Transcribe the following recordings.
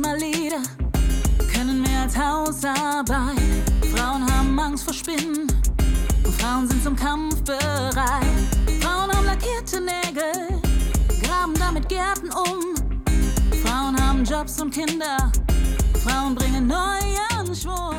Mal Leader, können mehr als Hausarbeit. Frauen haben Angst vor Spinnen und Frauen sind zum Kampf bereit. Frauen haben lackierte Nägel, graben damit Gärten um. Frauen haben Jobs und Kinder, Frauen bringen neuen Schwung.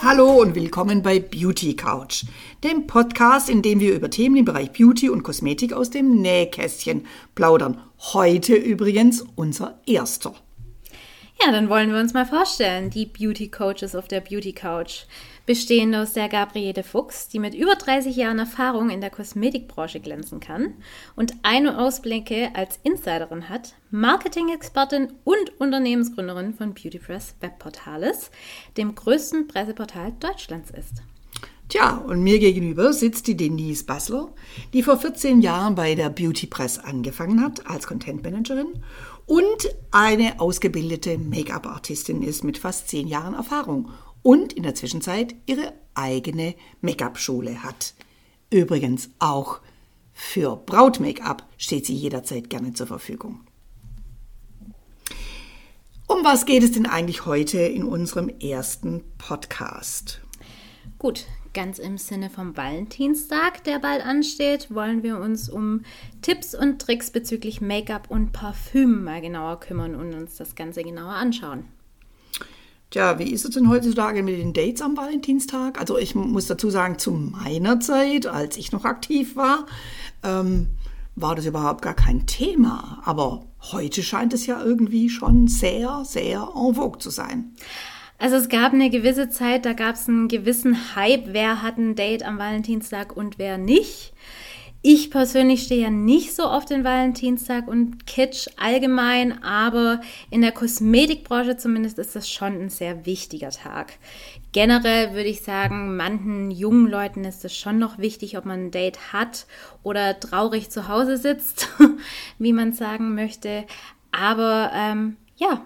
Hallo und willkommen bei Beauty Couch, dem Podcast, in dem wir über Themen im Bereich Beauty und Kosmetik aus dem Nähkästchen plaudern. Heute übrigens unser erster. Ja, dann wollen wir uns mal vorstellen, die Beauty Coaches auf der Beauty Couch. Bestehend aus der Gabriele Fuchs, die mit über 30 Jahren Erfahrung in der Kosmetikbranche glänzen kann und Ein- und Ausblicke als Insiderin hat, Marketing-Expertin und Unternehmensgründerin von Beautypress Webportales, dem größten Presseportal Deutschlands ist. Tja, und mir gegenüber sitzt die Denise Bassler, die vor 14 Jahren bei der Beauty Press angefangen hat als Content Managerin und eine ausgebildete Make-up-Artistin ist mit fast 10 Jahren Erfahrung und in der Zwischenzeit ihre eigene Make-up-Schule hat. Übrigens auch für Braut-Make-up steht sie jederzeit gerne zur Verfügung. Um was geht es denn eigentlich heute in unserem ersten Podcast? Gut, ganz im Sinne vom Valentinstag, der bald ansteht, wollen wir uns um Tipps und Tricks bezüglich Make-up und Parfüm mal genauer kümmern und uns das Ganze genauer anschauen. Tja, wie ist es denn heutzutage mit den Dates am Valentinstag? Also ich muss dazu sagen, zu meiner Zeit, als ich noch aktiv war, ähm, war das überhaupt gar kein Thema. Aber heute scheint es ja irgendwie schon sehr, sehr en vogue zu sein. Also es gab eine gewisse Zeit, da gab es einen gewissen Hype, wer hat ein Date am Valentinstag und wer nicht. Ich persönlich stehe ja nicht so auf den Valentinstag und Kitsch allgemein, aber in der Kosmetikbranche zumindest ist das schon ein sehr wichtiger Tag. Generell würde ich sagen, manchen jungen Leuten ist es schon noch wichtig, ob man ein Date hat oder traurig zu Hause sitzt, wie man sagen möchte. Aber ähm, ja,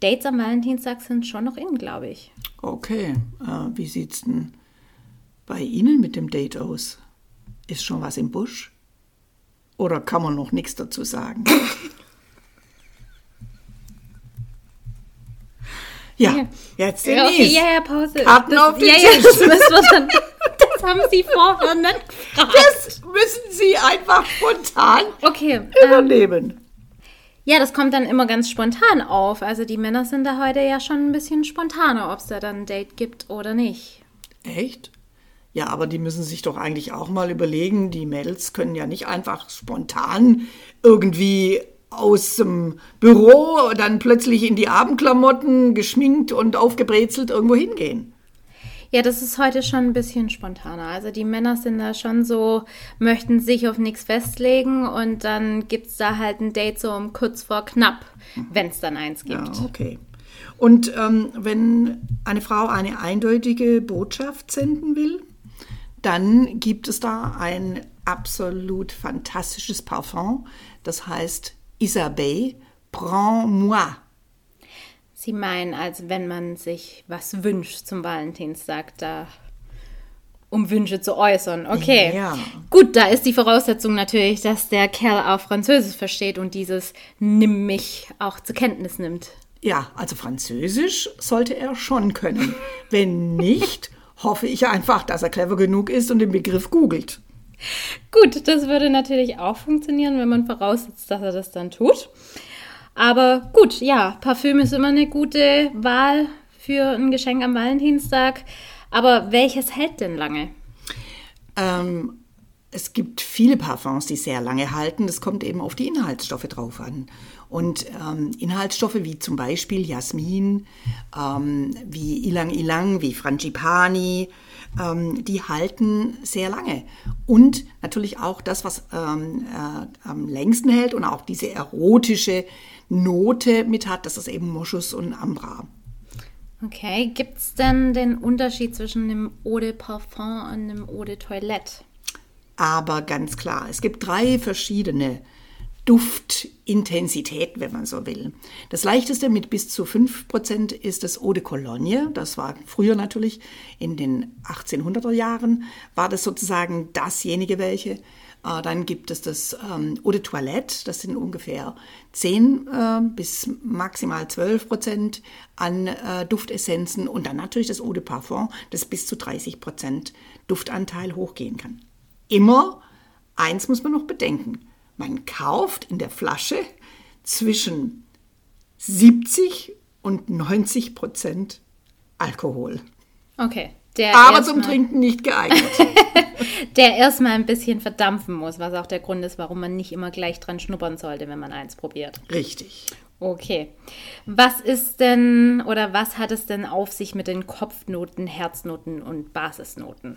Dates am Valentinstag sind schon noch in, glaube ich. Okay, äh, wie sieht's denn bei Ihnen mit dem Date aus? Ist schon was im Busch? Oder kann man noch nichts dazu sagen? ja, jetzt Ja, Denise. okay, ja, ja, Pause. Karten das, auf den ja, ja, das müssen wir dann. Das haben Sie vorher nicht gefragt. Das müssen Sie einfach spontan Okay. Ähm, übernehmen. Ja, das kommt dann immer ganz spontan auf. Also die Männer sind da heute ja schon ein bisschen spontaner, ob es da dann ein Date gibt oder nicht. Echt? Ja, aber die müssen sich doch eigentlich auch mal überlegen, die Mädels können ja nicht einfach spontan irgendwie aus dem Büro dann plötzlich in die Abendklamotten geschminkt und aufgebrezelt irgendwo hingehen. Ja, das ist heute schon ein bisschen spontaner. Also die Männer sind da schon so, möchten sich auf nichts festlegen und dann gibt es da halt ein Date so um kurz vor knapp, wenn es dann eins gibt. Ja, okay. Und ähm, wenn eine Frau eine eindeutige Botschaft senden will, dann gibt es da ein absolut fantastisches Parfum, das heißt Isabelle Prends-moi. Sie meinen, als wenn man sich was wünscht zum Valentinstag, da um Wünsche zu äußern. Okay. Ja. Gut, da ist die Voraussetzung natürlich, dass der Kerl auch Französisch versteht und dieses Nimm mich auch zur Kenntnis nimmt. Ja, also Französisch sollte er schon können. Wenn nicht, hoffe ich einfach, dass er clever genug ist und den Begriff googelt. Gut, das würde natürlich auch funktionieren, wenn man voraussetzt, dass er das dann tut. Aber gut, ja, Parfüm ist immer eine gute Wahl für ein Geschenk am Valentinstag. Aber welches hält denn lange? Ähm, es gibt viele Parfums, die sehr lange halten. Das kommt eben auf die Inhaltsstoffe drauf an. Und ähm, Inhaltsstoffe wie zum Beispiel Jasmin, ähm, wie Ilang Ilang, wie Frangipani, ähm, die halten sehr lange. Und natürlich auch das, was ähm, äh, am längsten hält und auch diese erotische Note mit hat, das ist eben Moschus und Ambra. Okay, gibt es denn den Unterschied zwischen einem Eau de Parfum und einem Eau de Toilette? Aber ganz klar, es gibt drei verschiedene Duftintensitäten, wenn man so will. Das leichteste mit bis zu 5% ist das Eau de Cologne. Das war früher natürlich in den 1800er Jahren, war das sozusagen dasjenige welche. Äh, dann gibt es das ähm, Eau de Toilette, das sind ungefähr 10 äh, bis maximal 12 Prozent an äh, Duftessenzen und dann natürlich das Eau de Parfum, das bis zu 30 Prozent Duftanteil hochgehen kann. Immer, eins muss man noch bedenken, man kauft in der Flasche zwischen 70 und 90 Prozent Alkohol. Okay. Aber zum Trinken nicht geeignet. der erstmal ein bisschen verdampfen muss, was auch der Grund ist, warum man nicht immer gleich dran schnuppern sollte, wenn man eins probiert. Richtig. Okay. Was ist denn oder was hat es denn auf sich mit den Kopfnoten, Herznoten und Basisnoten?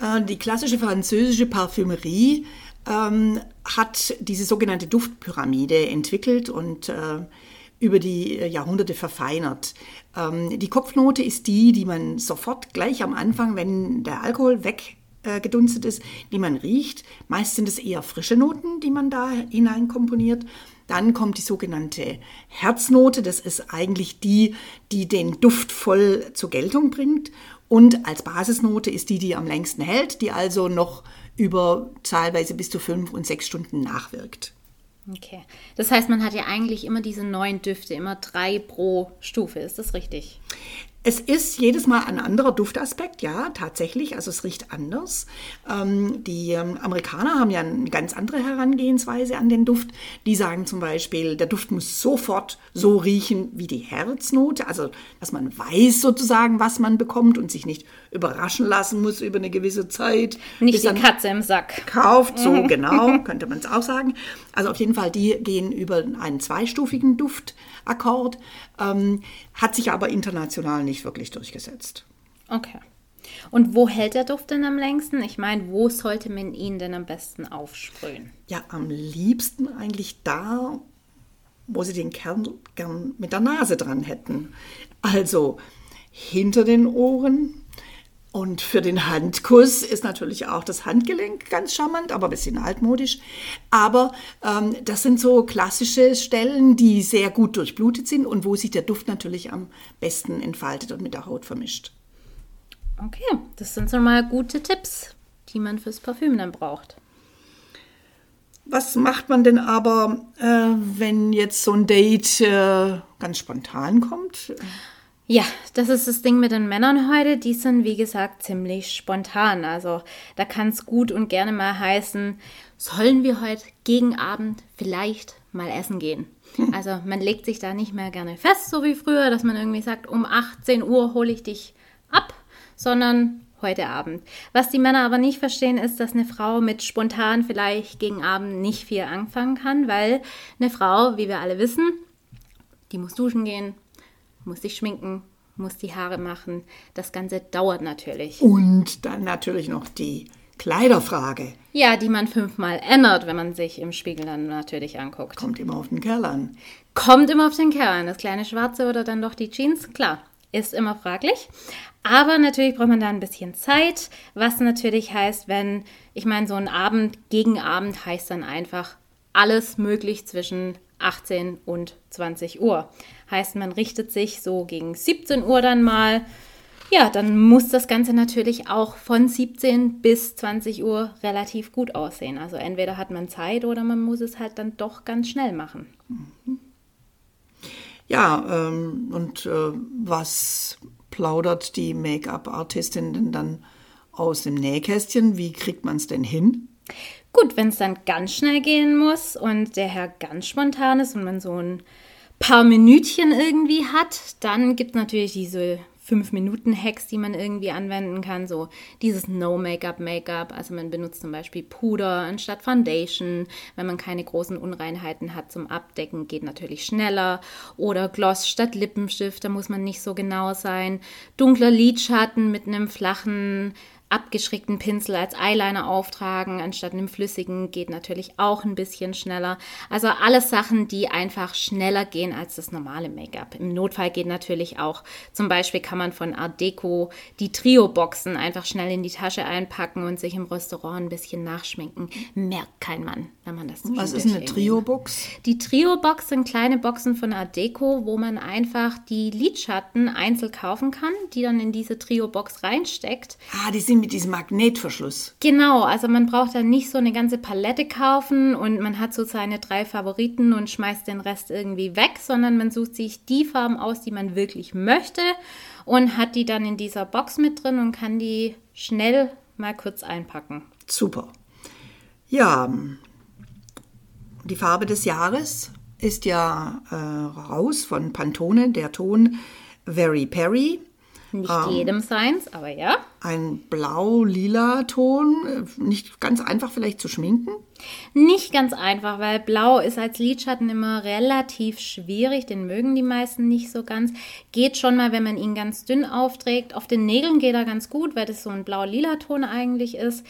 Äh, die klassische französische Parfümerie ähm, hat diese sogenannte Duftpyramide entwickelt und äh, über die Jahrhunderte verfeinert. Ähm, die Kopfnote ist die, die man sofort gleich am Anfang, wenn der Alkohol weggedunstet ist, die man riecht. Meist sind es eher frische Noten, die man da hineinkomponiert. Dann kommt die sogenannte Herznote. Das ist eigentlich die, die den Duft voll zur Geltung bringt. Und als Basisnote ist die, die am längsten hält, die also noch über zahlweise bis zu fünf und sechs Stunden nachwirkt. Okay. Das heißt, man hat ja eigentlich immer diese neun Düfte, immer drei pro Stufe. Ist das richtig? Es ist jedes Mal ein anderer Duftaspekt, ja, tatsächlich. Also es riecht anders. Ähm, die ähm, Amerikaner haben ja eine ganz andere Herangehensweise an den Duft. Die sagen zum Beispiel, der Duft muss sofort so riechen wie die Herznote. Also, dass man weiß sozusagen, was man bekommt und sich nicht überraschen lassen muss über eine gewisse Zeit. Nicht die Katze im Sack. Kauft, so genau, könnte man es auch sagen. Also auf jeden Fall, die gehen über einen zweistufigen Duftakkord, ähm, hat sich aber international nicht wirklich durchgesetzt. Okay. Und wo hält der Duft denn am längsten? Ich meine, wo sollte man ihn denn am besten aufsprühen? Ja, am liebsten eigentlich da, wo sie den Kern gern mit der Nase dran hätten. Also hinter den Ohren, und für den Handkuss ist natürlich auch das Handgelenk ganz charmant, aber ein bisschen altmodisch. Aber ähm, das sind so klassische Stellen, die sehr gut durchblutet sind und wo sich der Duft natürlich am besten entfaltet und mit der Haut vermischt. Okay, das sind so mal gute Tipps, die man fürs Parfüm dann braucht. Was macht man denn aber, äh, wenn jetzt so ein Date äh, ganz spontan kommt? Ja, das ist das Ding mit den Männern heute. Die sind, wie gesagt, ziemlich spontan. Also da kann es gut und gerne mal heißen, sollen wir heute gegen Abend vielleicht mal essen gehen? Also man legt sich da nicht mehr gerne fest, so wie früher, dass man irgendwie sagt, um 18 Uhr hole ich dich ab, sondern heute Abend. Was die Männer aber nicht verstehen, ist, dass eine Frau mit spontan vielleicht gegen Abend nicht viel anfangen kann, weil eine Frau, wie wir alle wissen, die muss duschen gehen, muss sich schminken, muss die Haare machen. Das Ganze dauert natürlich. Und dann natürlich noch die Kleiderfrage. Ja, die man fünfmal ändert, wenn man sich im Spiegel dann natürlich anguckt. Kommt immer auf den Kerl an. Kommt immer auf den Kerl an. Das kleine Schwarze oder dann doch die Jeans, klar, ist immer fraglich. Aber natürlich braucht man da ein bisschen Zeit, was natürlich heißt, wenn, ich meine, so ein Abend gegen Abend heißt dann einfach alles möglich zwischen 18 und 20 Uhr. Heißt, man richtet sich so gegen 17 Uhr dann mal. Ja, dann muss das Ganze natürlich auch von 17 bis 20 Uhr relativ gut aussehen. Also entweder hat man Zeit oder man muss es halt dann doch ganz schnell machen. Ja, ähm, und äh, was plaudert die Make-up-Artistin denn dann aus dem Nähkästchen? Wie kriegt man es denn hin? Gut, wenn es dann ganz schnell gehen muss und der Herr ganz spontan ist und man so ein paar Minütchen irgendwie hat, dann gibt es natürlich diese 5-Minuten-Hacks, die man irgendwie anwenden kann. So dieses No-Make-up-Make-up. Also man benutzt zum Beispiel Puder anstatt Foundation. Wenn man keine großen Unreinheiten hat zum Abdecken, geht natürlich schneller. Oder Gloss statt Lippenstift, da muss man nicht so genau sein. Dunkler Lidschatten mit einem flachen abgeschrägten Pinsel als Eyeliner auftragen, anstatt einem flüssigen, geht natürlich auch ein bisschen schneller. Also alles Sachen, die einfach schneller gehen als das normale Make-up. Im Notfall geht natürlich auch, zum Beispiel kann man von Art Deco die Trio-Boxen einfach schnell in die Tasche einpacken und sich im Restaurant ein bisschen nachschminken. Merkt kein Mann, wenn man das Was ist eine Trio-Box? Die Trio-Box sind kleine Boxen von Art Deco, wo man einfach die Lidschatten einzeln kaufen kann, die dann in diese Trio-Box reinsteckt. Ah, die sind mit diesem Magnetverschluss. Genau, also man braucht dann nicht so eine ganze Palette kaufen und man hat so seine drei Favoriten und schmeißt den Rest irgendwie weg, sondern man sucht sich die Farben aus, die man wirklich möchte und hat die dann in dieser Box mit drin und kann die schnell mal kurz einpacken. Super. Ja, die Farbe des Jahres ist ja äh, raus von Pantone, der Ton Very Perry. Nicht ähm, jedem seins, aber ja. Ein blau-lila Ton, äh, nicht ganz einfach vielleicht zu schminken. Nicht ganz einfach, weil blau ist als Lidschatten immer relativ schwierig, den mögen die meisten nicht so ganz. Geht schon mal, wenn man ihn ganz dünn aufträgt. Auf den Nägeln geht er ganz gut, weil das so ein blau-lila Ton eigentlich ist.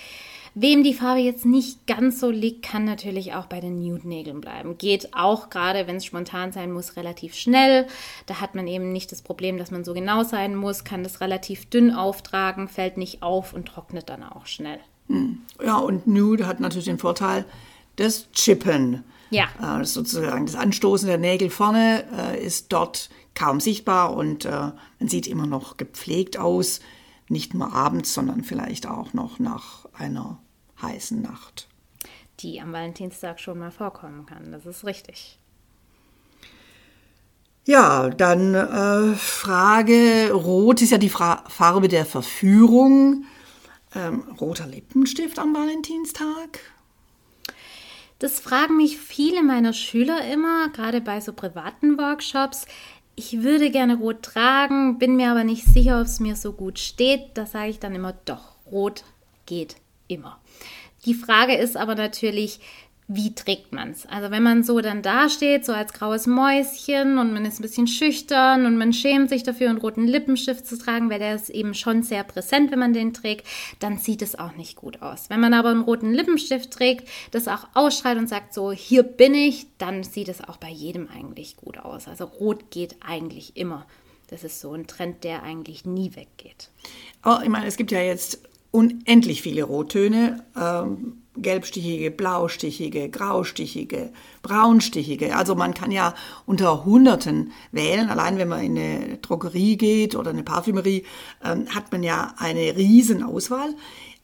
Wem die Farbe jetzt nicht ganz so liegt, kann natürlich auch bei den Nude-Nägeln bleiben. Geht auch gerade, wenn es spontan sein muss, relativ schnell. Da hat man eben nicht das Problem, dass man so genau sein muss, kann das relativ dünn auftragen, fällt nicht auf und trocknet dann auch schnell. Hm. Ja, und Nude hat natürlich den Vorteil des Chippen. Ja. Äh, das sozusagen das Anstoßen der Nägel vorne äh, ist dort kaum sichtbar und äh, man sieht immer noch gepflegt aus. Nicht nur abends, sondern vielleicht auch noch nach einer heißen Nacht. Die am Valentinstag schon mal vorkommen kann, das ist richtig. Ja, dann äh, Frage, Rot ist ja die Fra Farbe der Verführung. Ähm, roter Lippenstift am Valentinstag? Das fragen mich viele meiner Schüler immer, gerade bei so privaten Workshops. Ich würde gerne rot tragen, bin mir aber nicht sicher, ob es mir so gut steht. Da sage ich dann immer, doch, rot geht immer. Die Frage ist aber natürlich, wie trägt man es? Also wenn man so dann dasteht, so als graues Mäuschen und man ist ein bisschen schüchtern und man schämt sich dafür, einen roten Lippenstift zu tragen, weil der ist eben schon sehr präsent, wenn man den trägt, dann sieht es auch nicht gut aus. Wenn man aber einen roten Lippenstift trägt, das auch ausstrahlt und sagt so, hier bin ich, dann sieht es auch bei jedem eigentlich gut aus. Also rot geht eigentlich immer. Das ist so ein Trend, der eigentlich nie weggeht. Oh, ich meine, es gibt ja jetzt unendlich viele Rottöne. Ähm, gelbstichige, blaustichige, graustichige, braunstichige. Also man kann ja unter Hunderten wählen. Allein wenn man in eine Drogerie geht oder eine Parfümerie, ähm, hat man ja eine riesen Auswahl.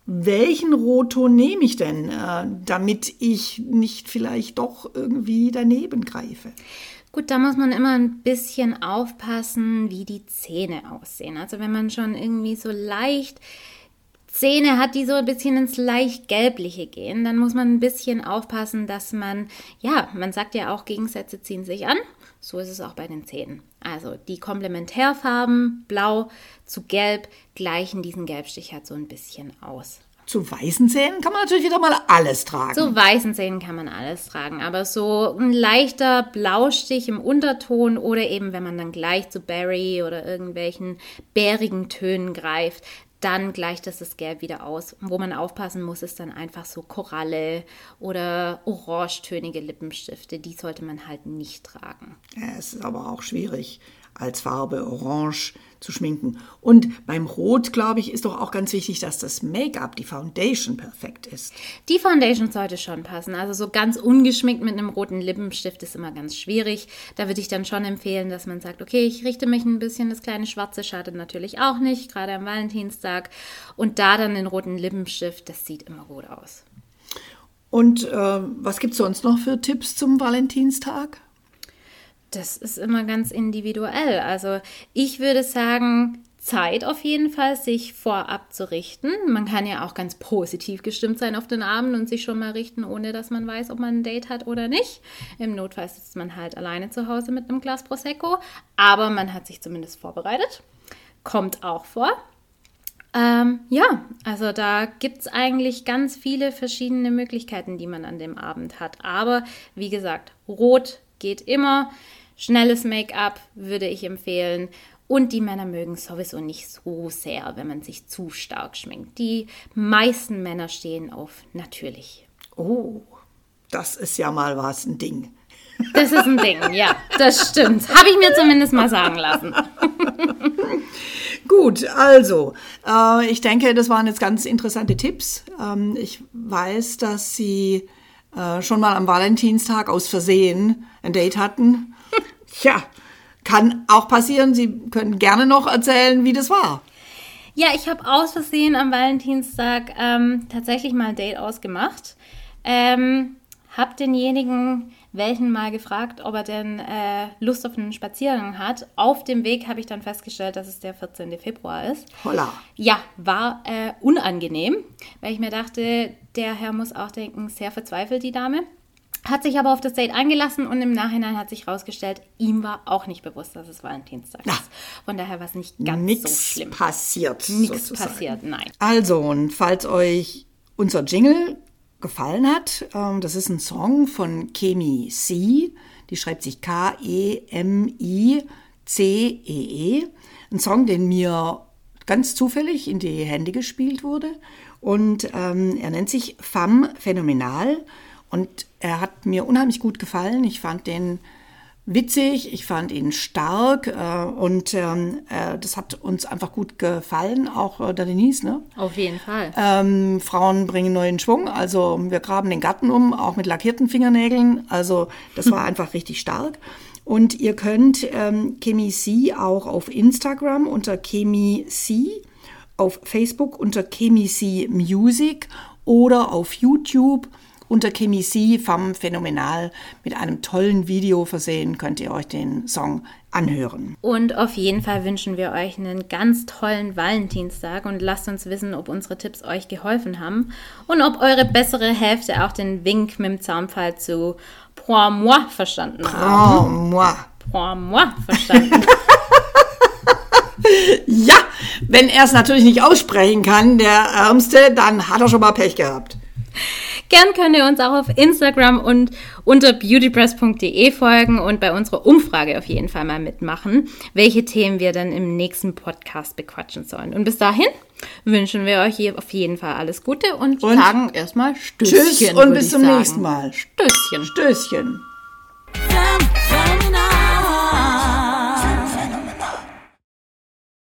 Welchen Rotton nehme ich denn, äh, damit ich nicht vielleicht doch irgendwie daneben greife? Gut, da muss man immer ein bisschen aufpassen, wie die Zähne aussehen. Also wenn man schon irgendwie so leicht Zähne hat, die so ein bisschen ins leicht gelbliche gehen, dann muss man ein bisschen aufpassen, dass man, ja, man sagt ja auch, Gegensätze ziehen sich an. So ist es auch bei den Zähnen. Also die Komplementärfarben, blau zu gelb, gleichen diesen Gelbstich halt so ein bisschen aus. Zu weißen Zähnen kann man natürlich wieder mal alles tragen. Zu weißen Zähnen kann man alles tragen, aber so ein leichter Blaustich im Unterton oder eben, wenn man dann gleich zu Berry oder irgendwelchen bärigen Tönen greift, dann gleicht das das Gelb wieder aus. Wo man aufpassen muss, ist dann einfach so Koralle oder orangetönige Lippenstifte. Die sollte man halt nicht tragen. Ja, es ist aber auch schwierig als Farbe orange zu schminken. Und beim Rot, glaube ich, ist doch auch ganz wichtig, dass das Make-up, die Foundation perfekt ist. Die Foundation sollte schon passen. Also so ganz ungeschminkt mit einem roten Lippenstift ist immer ganz schwierig. Da würde ich dann schon empfehlen, dass man sagt, okay, ich richte mich ein bisschen, das kleine Schwarze schadet natürlich auch nicht, gerade am Valentinstag. Und da dann den roten Lippenstift, das sieht immer gut aus. Und äh, was gibt es sonst noch für Tipps zum Valentinstag? Das ist immer ganz individuell. Also ich würde sagen, Zeit auf jeden Fall, sich vorab zu richten. Man kann ja auch ganz positiv gestimmt sein auf den Abend und sich schon mal richten, ohne dass man weiß, ob man ein Date hat oder nicht. Im Notfall sitzt man halt alleine zu Hause mit einem Glas Prosecco, aber man hat sich zumindest vorbereitet. Kommt auch vor. Ähm, ja, also da gibt es eigentlich ganz viele verschiedene Möglichkeiten, die man an dem Abend hat. Aber wie gesagt, rot geht immer. Schnelles Make-up würde ich empfehlen. Und die Männer mögen sowieso nicht so sehr, wenn man sich zu stark schminkt. Die meisten Männer stehen auf natürlich. Oh, das ist ja mal was, ein Ding. Das ist ein Ding, ja, das stimmt. Habe ich mir zumindest mal sagen lassen. Gut, also, äh, ich denke, das waren jetzt ganz interessante Tipps. Ähm, ich weiß, dass Sie äh, schon mal am Valentinstag aus Versehen ein Date hatten Tja, kann auch passieren. Sie können gerne noch erzählen, wie das war. Ja, ich habe aus Versehen am Valentinstag ähm, tatsächlich mal ein Date ausgemacht. Ähm, hab denjenigen welchen mal gefragt, ob er denn äh, Lust auf einen Spaziergang hat. Auf dem Weg habe ich dann festgestellt, dass es der 14. Februar ist. Holla. Ja, war äh, unangenehm, weil ich mir dachte, der Herr muss auch denken, sehr verzweifelt die Dame. Hat sich aber auf das Date eingelassen und im Nachhinein hat sich herausgestellt, ihm war auch nicht bewusst, dass es Valentinstag Na. ist. Von daher war es nicht ganz Nix so schlimm. passiert. Nichts sozusagen. passiert, nein. Also, und falls euch unser Jingle gefallen hat, ähm, das ist ein Song von Kemi C. Die schreibt sich K-E-M-I-C-E-E. Ein Song, den mir ganz zufällig in die Hände gespielt wurde. Und ähm, er nennt sich Femme Phänomenal. Und er hat mir unheimlich gut gefallen. Ich fand den witzig, ich fand ihn stark äh, und ähm, äh, das hat uns einfach gut gefallen, auch äh, der Denise, ne? Auf jeden Fall. Ähm, Frauen bringen neuen Schwung, also wir graben den Garten um, auch mit lackierten Fingernägeln. Also das war einfach richtig stark. Und ihr könnt ähm, Chemi C auch auf Instagram unter Chemi C, auf Facebook unter Chemi C Music oder auf YouTube unter Chemi C Femme Phänomenal mit einem tollen Video versehen könnt ihr euch den Song anhören. Und auf jeden Fall wünschen wir euch einen ganz tollen Valentinstag und lasst uns wissen, ob unsere Tipps euch geholfen haben und ob eure bessere Hälfte auch den Wink mit dem Zaunpfahl zu Pour moi verstanden hat. Oh, moi. Pour moi verstanden. Ja, wenn er es natürlich nicht aussprechen kann, der Ärmste, dann hat er schon mal Pech gehabt. Gern könnt ihr uns auch auf Instagram und unter beautypress.de folgen und bei unserer Umfrage auf jeden Fall mal mitmachen, welche Themen wir dann im nächsten Podcast bequatschen sollen. Und bis dahin wünschen wir euch hier auf jeden Fall alles Gute und, Und sagen erstmal Stößchen. Tschüss und bis zum sagen. nächsten Mal. Stößchen. Stößchen.